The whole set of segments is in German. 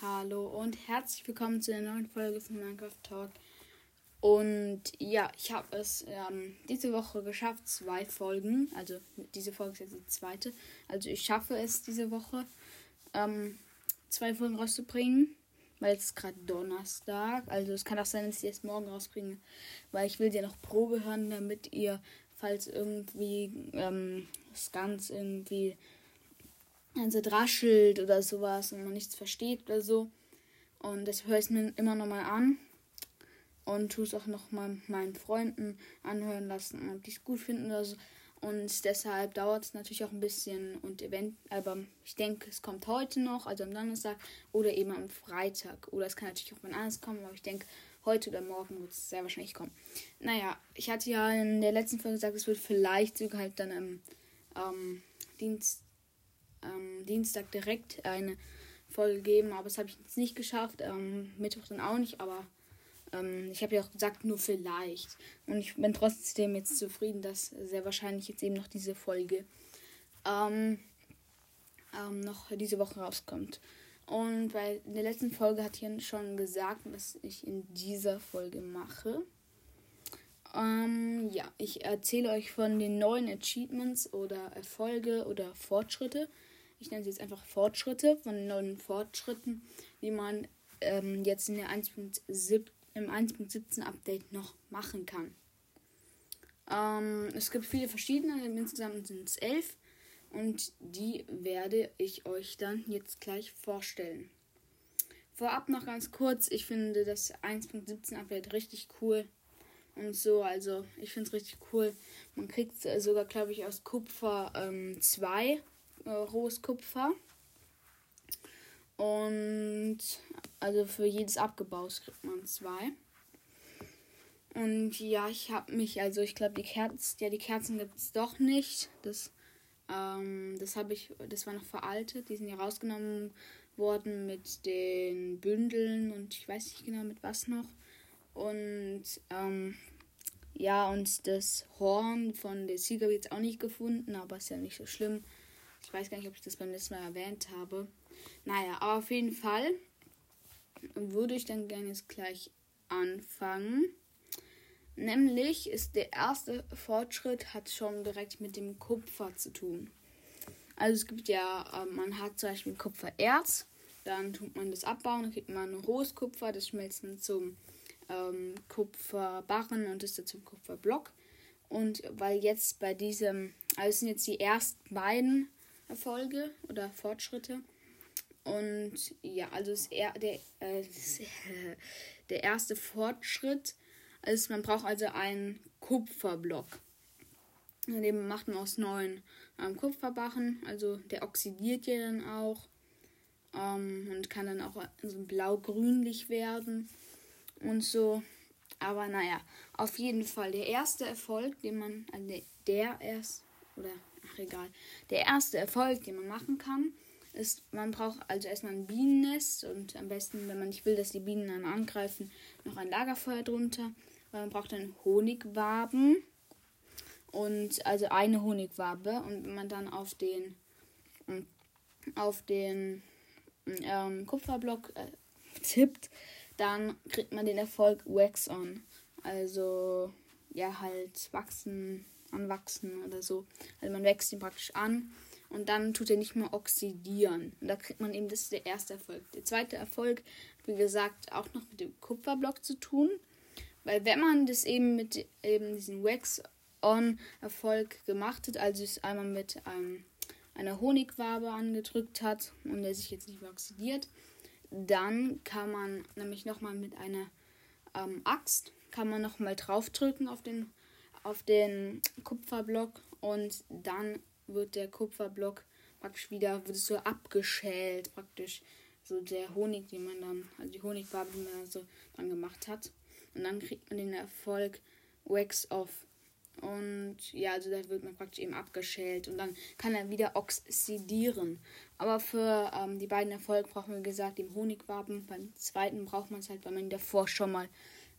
Hallo und herzlich willkommen zu der neuen Folge von Minecraft Talk. Und ja, ich habe es ähm, diese Woche geschafft, zwei Folgen, also diese Folge ist jetzt die zweite. Also ich schaffe es diese Woche, ähm, zwei Folgen rauszubringen, weil es ist gerade Donnerstag. Also es kann auch sein, dass ich erst morgen rausbringe, weil ich will ja noch Probe hören, damit ihr, falls irgendwie ähm, das Ganze irgendwie also draschelt oder sowas und man nichts versteht oder so. Und das höre ich mir immer nochmal an und tue es auch nochmal meinen Freunden anhören lassen, ob die es gut finden oder so. Und deshalb dauert es natürlich auch ein bisschen und event aber ich denke, es kommt heute noch, also am Donnerstag oder eben am Freitag. Oder es kann natürlich auch mal anders kommen, aber ich denke, heute oder morgen wird es sehr wahrscheinlich kommen. Naja, ich hatte ja in der letzten Folge gesagt, es wird vielleicht sogar halt dann am ähm, Dienst, ähm, Dienstag direkt eine Folge geben, aber das habe ich jetzt nicht geschafft. Ähm, Mittwoch dann auch nicht, aber ähm, ich habe ja auch gesagt, nur vielleicht. Und ich bin trotzdem jetzt zufrieden, dass sehr wahrscheinlich jetzt eben noch diese Folge ähm, ähm, noch diese Woche rauskommt. Und bei der letzten Folge hat hier schon gesagt, was ich in dieser Folge mache. Ähm, ja, ich erzähle euch von den neuen Achievements oder Erfolge oder Fortschritte. Ich nenne sie jetzt einfach Fortschritte, von den neuen Fortschritten, die man ähm, jetzt in der 1.7 im 1.17 Update noch machen kann. Ähm, es gibt viele verschiedene, insgesamt sind es elf und die werde ich euch dann jetzt gleich vorstellen. Vorab noch ganz kurz, ich finde das 1.17 Update richtig cool und so, also ich finde es richtig cool. Man kriegt sogar, glaube ich, aus Kupfer 2 ähm, äh, rohes Kupfer. Und also für jedes abgebaut kriegt man zwei. Und ja, ich habe mich, also ich glaube, die Kerzen, ja, die Kerzen gibt es doch nicht. Das, ähm, das habe ich, das war noch veraltet. Die sind ja rausgenommen worden mit den Bündeln und ich weiß nicht genau mit was noch. Und ähm, ja, und das Horn von der Sieger wird jetzt auch nicht gefunden, aber ist ja nicht so schlimm. Ich weiß gar nicht, ob ich das beim letzten Mal erwähnt habe. Naja, aber auf jeden Fall würde ich dann gerne jetzt gleich anfangen. Nämlich ist der erste Fortschritt hat schon direkt mit dem Kupfer zu tun. Also es gibt ja, äh, man hat zum Beispiel Kupfererz, dann tut man das abbauen, dann kriegt man rohes Kupfer, das schmelzt dann zum ähm, Kupferbarren und ist dann zum Kupferblock. Und weil jetzt bei diesem, also es sind jetzt die ersten beiden Erfolge oder Fortschritte. Und ja, also das er, der, äh, der erste Fortschritt ist, man braucht also einen Kupferblock. Den macht man aus neuen ähm, Kupferbachen. Also der oxidiert ja dann auch ähm, und kann dann auch so blau-grünlich werden und so. Aber naja, auf jeden Fall der erste Erfolg, den man, also der erst, oder ach egal, der erste Erfolg, den man machen kann, ist, man braucht also erstmal ein Bienennest und am besten, wenn man nicht will, dass die Bienen dann angreifen, noch ein Lagerfeuer drunter. Weil man braucht dann Honigwaben und also eine Honigwabe und wenn man dann auf den auf den ähm, Kupferblock äh, tippt, dann kriegt man den Erfolg Wax on. Also ja halt wachsen, anwachsen oder so. Also man wächst ihn praktisch an und dann tut er nicht mehr oxidieren. Und da kriegt man eben, das ist der erste Erfolg. Der zweite Erfolg, wie gesagt, auch noch mit dem Kupferblock zu tun. Weil wenn man das eben mit eben diesen Wax-On-Erfolg gemacht hat, also es einmal mit einem, einer Honigwabe angedrückt hat und der sich jetzt nicht mehr oxidiert, dann kann man nämlich nochmal mit einer ähm, Axt, kann man nochmal draufdrücken auf den, auf den Kupferblock und dann wird der Kupferblock praktisch wieder, wird so abgeschält, praktisch. So der Honig, den man dann, also die Honigfarbe, die man so dran gemacht hat. Und dann kriegt man den Erfolg Wax Off. Und ja, also da wird man praktisch eben abgeschält und dann kann er wieder oxidieren. Aber für ähm, die beiden Erfolge braucht man, gesagt, den Honigwaben. Beim zweiten braucht man es halt, weil man davor schon mal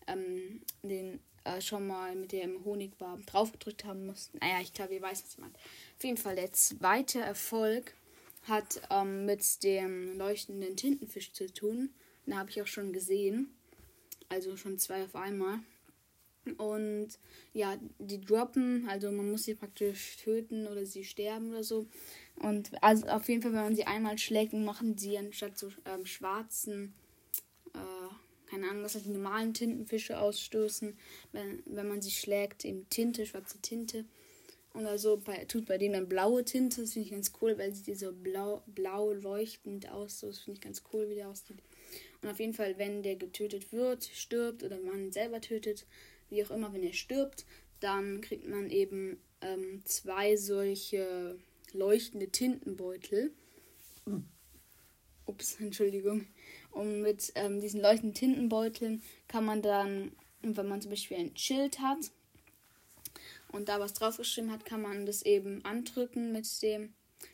ähm, den äh, schon mal mit dem Honigwaben draufgedrückt haben muss. Naja, ich glaube, ihr weißt, was ich meine. Auf jeden Fall der zweite Erfolg hat ähm, mit dem leuchtenden Tintenfisch zu tun. Den habe ich auch schon gesehen. Also schon zwei auf einmal. Und ja, die droppen, also man muss sie praktisch töten oder sie sterben oder so. Und also auf jeden Fall, wenn man sie einmal schlägt, machen sie anstatt so ähm, schwarzen, äh, keine Ahnung, was halt die normalen Tintenfische ausstoßen, wenn, wenn man sie schlägt, eben Tinte, schwarze Tinte. Oder so bei, tut bei denen dann blaue Tinte, das finde ich ganz cool, weil sie so blau, blau leuchtend aus, so, das finde ich ganz cool, wie der aussieht. Und auf jeden Fall, wenn der getötet wird, stirbt oder man selber tötet, wie auch immer, wenn er stirbt, dann kriegt man eben ähm, zwei solche leuchtende Tintenbeutel. Ups, Entschuldigung. Und mit ähm, diesen leuchtenden Tintenbeuteln kann man dann, wenn man zum Beispiel ein Schild hat und da was draufgeschrieben hat, kann man das eben andrücken mit dem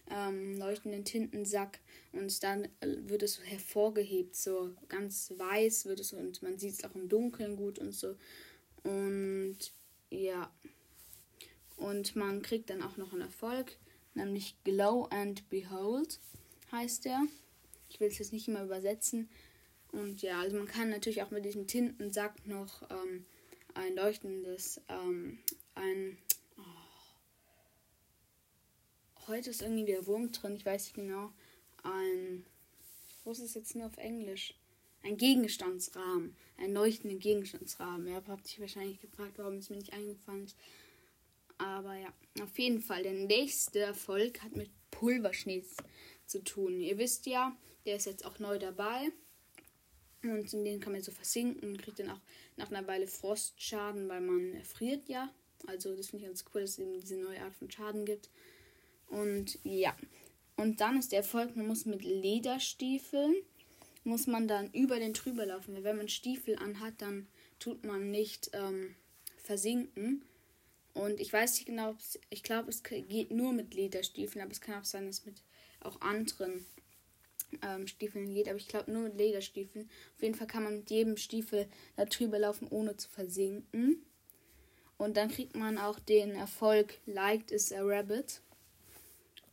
ähm, leuchtenden Tintensack und dann äh, wird es hervorgehebt, so ganz weiß wird es und man sieht es auch im Dunkeln gut und so. Und ja. Und man kriegt dann auch noch einen Erfolg, nämlich Glow and Behold heißt der. Ich will es jetzt nicht immer übersetzen. Und ja, also man kann natürlich auch mit diesem Tintensack noch ähm, ein leuchtendes, ähm, ein. Oh, heute ist irgendwie der Wurm drin, ich weiß nicht genau. Ein. Wo ist es jetzt nur auf Englisch? Ein Gegenstandsrahmen. Ein leuchtenden Gegenstandsrahmen. Ja, habt ihr wahrscheinlich gefragt, warum es mir nicht eingefallen ist. Aber ja, auf jeden Fall. Der nächste Erfolg hat mit Pulverschnee zu tun. Ihr wisst ja, der ist jetzt auch neu dabei. Und in den kann man so versinken und kriegt dann auch nach einer Weile Frostschaden, weil man erfriert ja. Also das finde ich ganz cool, dass es eben diese neue Art von Schaden gibt. Und ja. Und dann ist der Erfolg, man muss mit Lederstiefeln muss man dann über den drüber laufen. Weil wenn man Stiefel anhat, dann tut man nicht ähm, versinken. Und ich weiß nicht genau, ich glaube, es geht nur mit Lederstiefeln, aber es kann auch sein, dass mit auch anderen ähm, Stiefeln geht. Aber ich glaube nur mit Lederstiefeln. Auf jeden Fall kann man mit jedem Stiefel da drüber laufen, ohne zu versinken. Und dann kriegt man auch den Erfolg Liked is a Rabbit.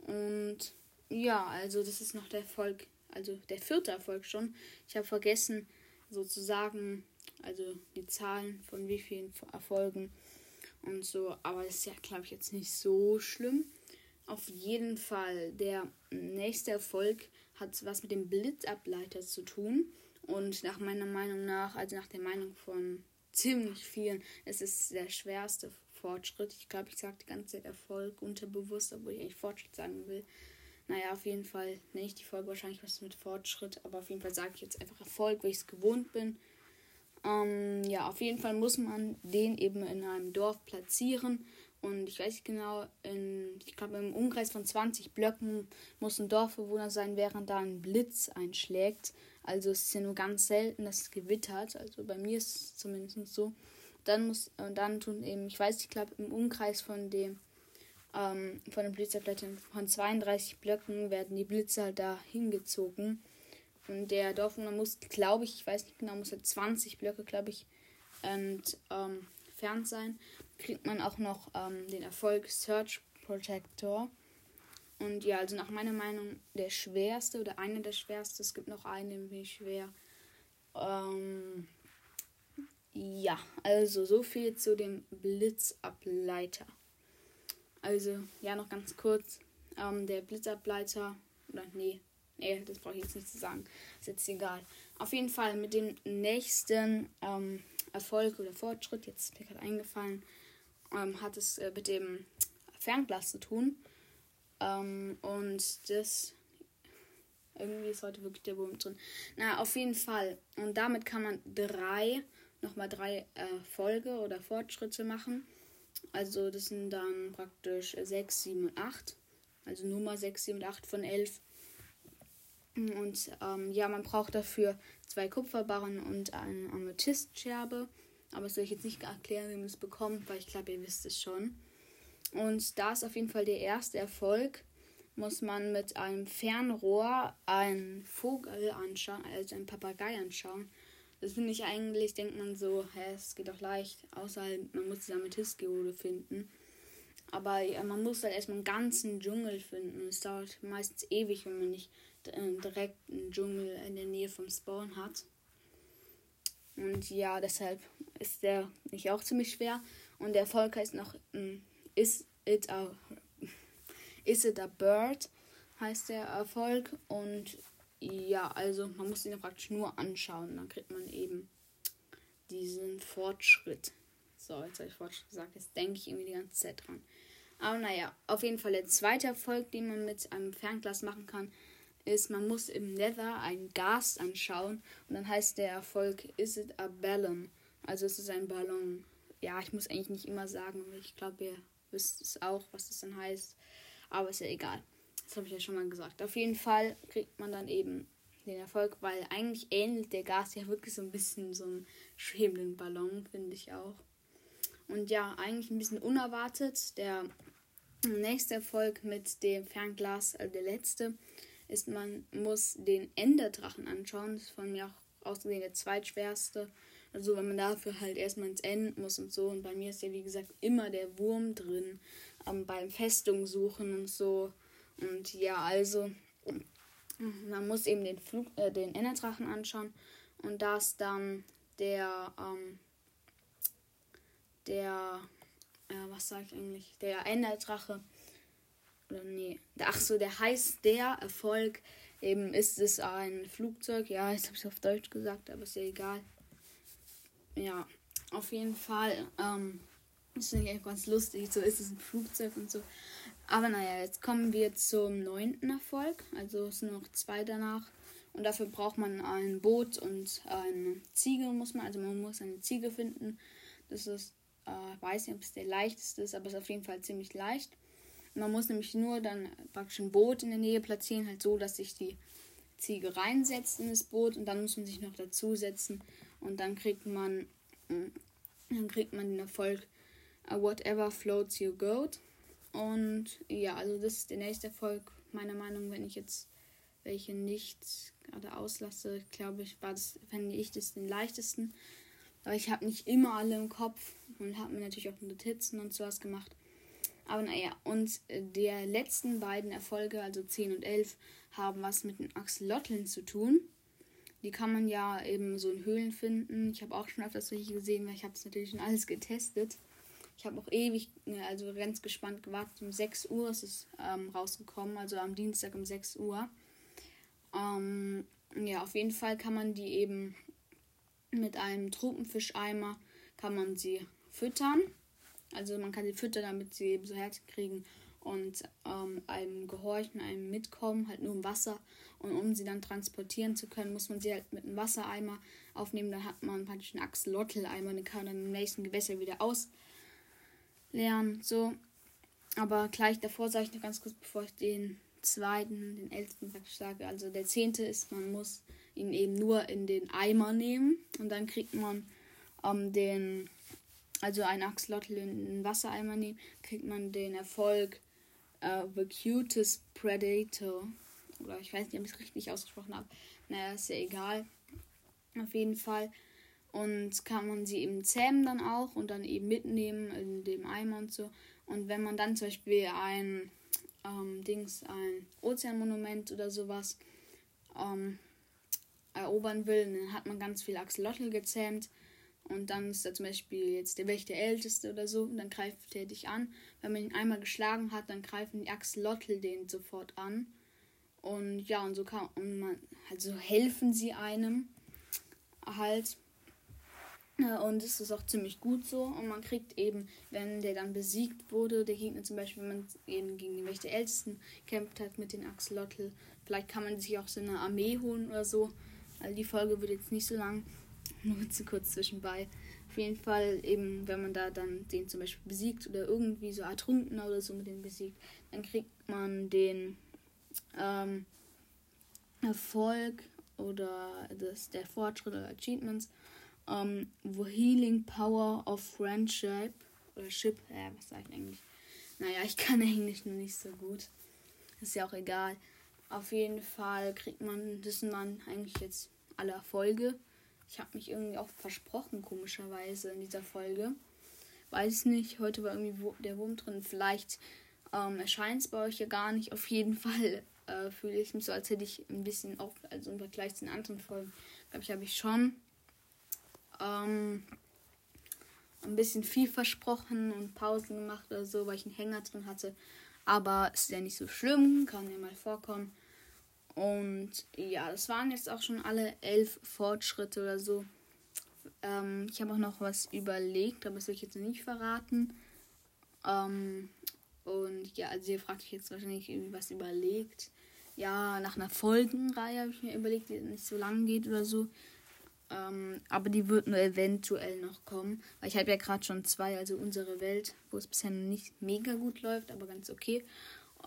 Und ja, also das ist noch der Erfolg also der vierte Erfolg schon. Ich habe vergessen sozusagen, also die Zahlen von wie vielen Erfolgen und so, aber das ist ja, glaube ich, jetzt nicht so schlimm. Auf jeden Fall, der nächste Erfolg hat was mit dem Blitzableiter zu tun. Und nach meiner Meinung nach, also nach der Meinung von ziemlich vielen, es ist der schwerste Fortschritt. Ich glaube, ich sage die ganze Zeit Erfolg unterbewusst, obwohl ich eigentlich Fortschritt sagen will. Naja, auf jeden Fall nenne ich die Folge wahrscheinlich was mit Fortschritt, aber auf jeden Fall sage ich jetzt einfach Erfolg, weil ich es gewohnt bin. Ähm, ja, auf jeden Fall muss man den eben in einem Dorf platzieren. Und ich weiß nicht genau, in, ich glaube im Umkreis von 20 Blöcken muss ein Dorfbewohner sein, während da ein Blitz einschlägt. Also es ist ja nur ganz selten, dass es gewittert. Also bei mir ist es zumindest so. Dann muss, und dann tun eben, ich weiß, ich glaube im Umkreis von dem ähm, von den Blitzerflächen von 32 Blöcken werden die Blitze halt da hingezogen. Und der Dorfbewohner muss, glaube ich, ich weiß nicht genau, muss er 20 Blöcke, glaube ich, entfernt ähm, sein. Kriegt man auch noch ähm, den Erfolg Search Protector. Und ja, also nach meiner Meinung der schwerste oder einer der schwersten. Es gibt noch einen, ich schwer. Ähm, ja, also so viel zu dem Blitzableiter. Also, ja, noch ganz kurz. Ähm, der Blitzableiter, oder nee, nee, das brauche ich jetzt nicht zu sagen. Ist jetzt egal. Auf jeden Fall mit dem nächsten ähm, Erfolg oder Fortschritt, jetzt ist mir gerade eingefallen, ähm, hat es äh, mit dem Fernglas zu tun. Ähm, und das. Irgendwie ist heute wirklich der Wurm drin. Na, auf jeden Fall. Und damit kann man drei, nochmal drei Erfolge äh, oder Fortschritte machen. Also das sind dann praktisch 6, 7 und 8. Also Nummer 6, 7 und 8 von 11. Und ähm, ja, man braucht dafür zwei Kupferbarren und eine Amethystscherbe. Aber das soll ich jetzt nicht erklären, wie man es bekommt, weil ich glaube, ihr wisst es schon. Und da ist auf jeden Fall der erste Erfolg. Muss man mit einem Fernrohr einen Vogel anschauen, also einen Papagei anschauen. Das finde ich eigentlich, denkt man so, hä, es geht doch leicht, außer halt, man muss die Amethystgeode finden. Aber ja, man muss halt erstmal einen ganzen Dschungel finden. Es dauert meistens ewig, wenn man nicht äh, direkt einen Dschungel in der Nähe vom Spawn hat. Und ja, deshalb ist der nicht auch ziemlich schwer. Und der Erfolg heißt noch ähm, Is It a Is It a Bird? heißt der Erfolg. Und ja, also man muss ihn praktisch nur anschauen. Dann kriegt man eben diesen Fortschritt. So, jetzt habe ich Fortschritt gesagt. Jetzt denke ich irgendwie die ganze Zeit dran. Aber naja, auf jeden Fall der zweite Erfolg, den man mit einem Fernglas machen kann, ist, man muss im Nether ein Gas anschauen. Und dann heißt der Erfolg, is it a ballon? Also es ist ein Ballon. Ja, ich muss eigentlich nicht immer sagen, ich glaube, ihr wisst es auch, was das dann heißt. Aber ist ja egal. Das habe ich ja schon mal gesagt. Auf jeden Fall kriegt man dann eben den Erfolg, weil eigentlich ähnelt der Gas ja wirklich so ein bisschen so einem schwebenden Ballon, finde ich auch. Und ja, eigentlich ein bisschen unerwartet. Der nächste Erfolg mit dem Fernglas, also der letzte, ist, man muss den Enderdrachen anschauen. Das ist von mir auch ausgesehen der zweitschwerste. Also wenn man dafür halt erstmal ins End muss und so. Und bei mir ist ja wie gesagt immer der Wurm drin. Ähm, beim Festung suchen und so. Und ja, also man muss eben den Flug, äh, den Enderdrachen anschauen. Und da ist dann der, ähm, der, äh, was sag ich eigentlich? Der Enderdrache. Oder nee. Ach so, der heißt der Erfolg. Eben ist es ein Flugzeug. Ja, jetzt habe ich es auf Deutsch gesagt, aber ist ja egal. Ja, auf jeden Fall. Ähm, das finde ich ganz lustig. So ist es ein Flugzeug und so. Aber naja, jetzt kommen wir zum neunten Erfolg. Also es sind noch zwei danach. Und dafür braucht man ein Boot und eine Ziege muss man. Also man muss eine Ziege finden. Das ist, äh, weiß nicht, ob es der leichteste ist, aber es ist auf jeden Fall ziemlich leicht. Man muss nämlich nur dann praktisch ein Boot in der Nähe platzieren, halt so, dass sich die Ziege reinsetzt in das Boot und dann muss man sich noch dazusetzen und dann kriegt man mm, dann kriegt man den Erfolg Whatever floats your goat. Und ja, also das ist der nächste Erfolg, meiner Meinung, wenn ich jetzt welche nicht gerade auslasse, glaube ich, war das, fände ich das den leichtesten. Aber ich habe nicht immer alle im Kopf und habe mir natürlich auch Notizen und sowas gemacht. Aber naja, und der letzten beiden Erfolge, also 10 und 11, haben was mit den Axolotl zu tun. Die kann man ja eben so in Höhlen finden. Ich habe auch schon öfters solche gesehen, weil ich habe es natürlich schon alles getestet. Ich habe auch ewig, also ganz gespannt gewartet. Um 6 Uhr ist es ähm, rausgekommen, also am Dienstag um 6 Uhr. Ähm, ja, auf jeden Fall kann man die eben mit einem Tropenfischeimer kann man sie füttern. Also man kann sie füttern, damit sie eben so Herzen kriegen und ähm, einem gehorchen, einem mitkommen, halt nur im Wasser. Und um sie dann transportieren zu können, muss man sie halt mit einem Wassereimer aufnehmen. Dann hat man praktisch einen Axolotl-Eimer, den kann man im nächsten Gewässer wieder aus lernen. So. Aber gleich davor sage ich noch ganz kurz, bevor ich den zweiten, den ältesten praktisch sage. Also der zehnte ist, man muss ihn eben nur in den Eimer nehmen und dann kriegt man ähm, den, also ein Axolotl in den Wassereimer nehmen, kriegt man den Erfolg äh, The Cutest Predator. Oder ich weiß nicht, ob ich es richtig ausgesprochen habe. Naja, ist ja egal. Auf jeden Fall. Und kann man sie eben zähmen dann auch und dann eben mitnehmen in dem Eimer und so. Und wenn man dann zum Beispiel ein ähm, Dings, ein Ozeanmonument oder sowas ähm, erobern will, dann hat man ganz viel Axolotl gezähmt. Und dann ist da zum Beispiel jetzt der Wächter Älteste oder so, und dann greift er dich an. Wenn man ihn einmal geschlagen hat, dann greifen die Axolotl den sofort an. Und ja, und so kann und man, also helfen sie einem halt. Und es ist auch ziemlich gut so. Und man kriegt eben, wenn der dann besiegt wurde, der Gegner zum Beispiel, wenn man eben gegen den Wächter Ältesten kämpft hat mit den Axolotl, vielleicht kann man sich auch so eine Armee holen oder so. Also die Folge wird jetzt nicht so lang, nur zu kurz zwischenbei. Auf jeden Fall eben, wenn man da dann den zum Beispiel besiegt oder irgendwie so ertrunken oder so mit dem besiegt, dann kriegt man den ähm, Erfolg oder das, der Fortschritt oder Achievements um, The Healing Power of Friendship. Oder Ship, äh, was sag ich eigentlich? Naja, ich kann Englisch nur nicht so gut. Ist ja auch egal. Auf jeden Fall kriegt man, sind dann eigentlich jetzt alle Erfolge. Ich habe mich irgendwie auch versprochen, komischerweise, in dieser Folge. Weiß nicht. Heute war irgendwie der Wurm drin. Vielleicht ähm, erscheint es bei euch ja gar nicht. Auf jeden Fall äh, fühle ich mich so, als hätte ich ein bisschen auch, also im Vergleich zu den anderen Folgen, glaube ich, habe ich schon ähm, ein bisschen viel versprochen und Pausen gemacht oder so, weil ich einen Hänger drin hatte. Aber es ist ja nicht so schlimm, kann ja mal vorkommen. Und ja, das waren jetzt auch schon alle elf Fortschritte oder so. Ähm, ich habe auch noch was überlegt, aber das will ich jetzt nicht verraten. Ähm, und ja, also ihr fragt euch jetzt wahrscheinlich irgendwie was überlegt. Ja, nach einer Folgenreihe habe ich mir überlegt, die nicht so lang geht oder so. Ähm, aber die wird nur eventuell noch kommen. Weil ich habe ja gerade schon zwei, also unsere Welt, wo es bisher nicht mega gut läuft, aber ganz okay.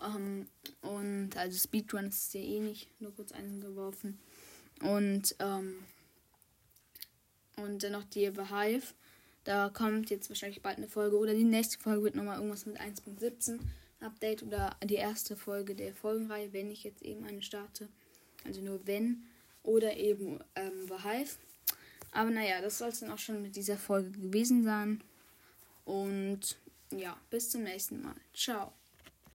Ähm, und also Speedrun ist ja eh nicht, nur kurz eingeworfen. Und, ähm, und dann noch die Behive. Da kommt jetzt wahrscheinlich bald eine Folge oder die nächste Folge wird nochmal irgendwas mit 1.17 Update oder die erste Folge der Folgenreihe, wenn ich jetzt eben eine starte. Also nur wenn. Oder eben ähm, Behive. Aber naja, das soll es dann auch schon mit dieser Folge gewesen sein. Und ja, bis zum nächsten Mal. Ciao.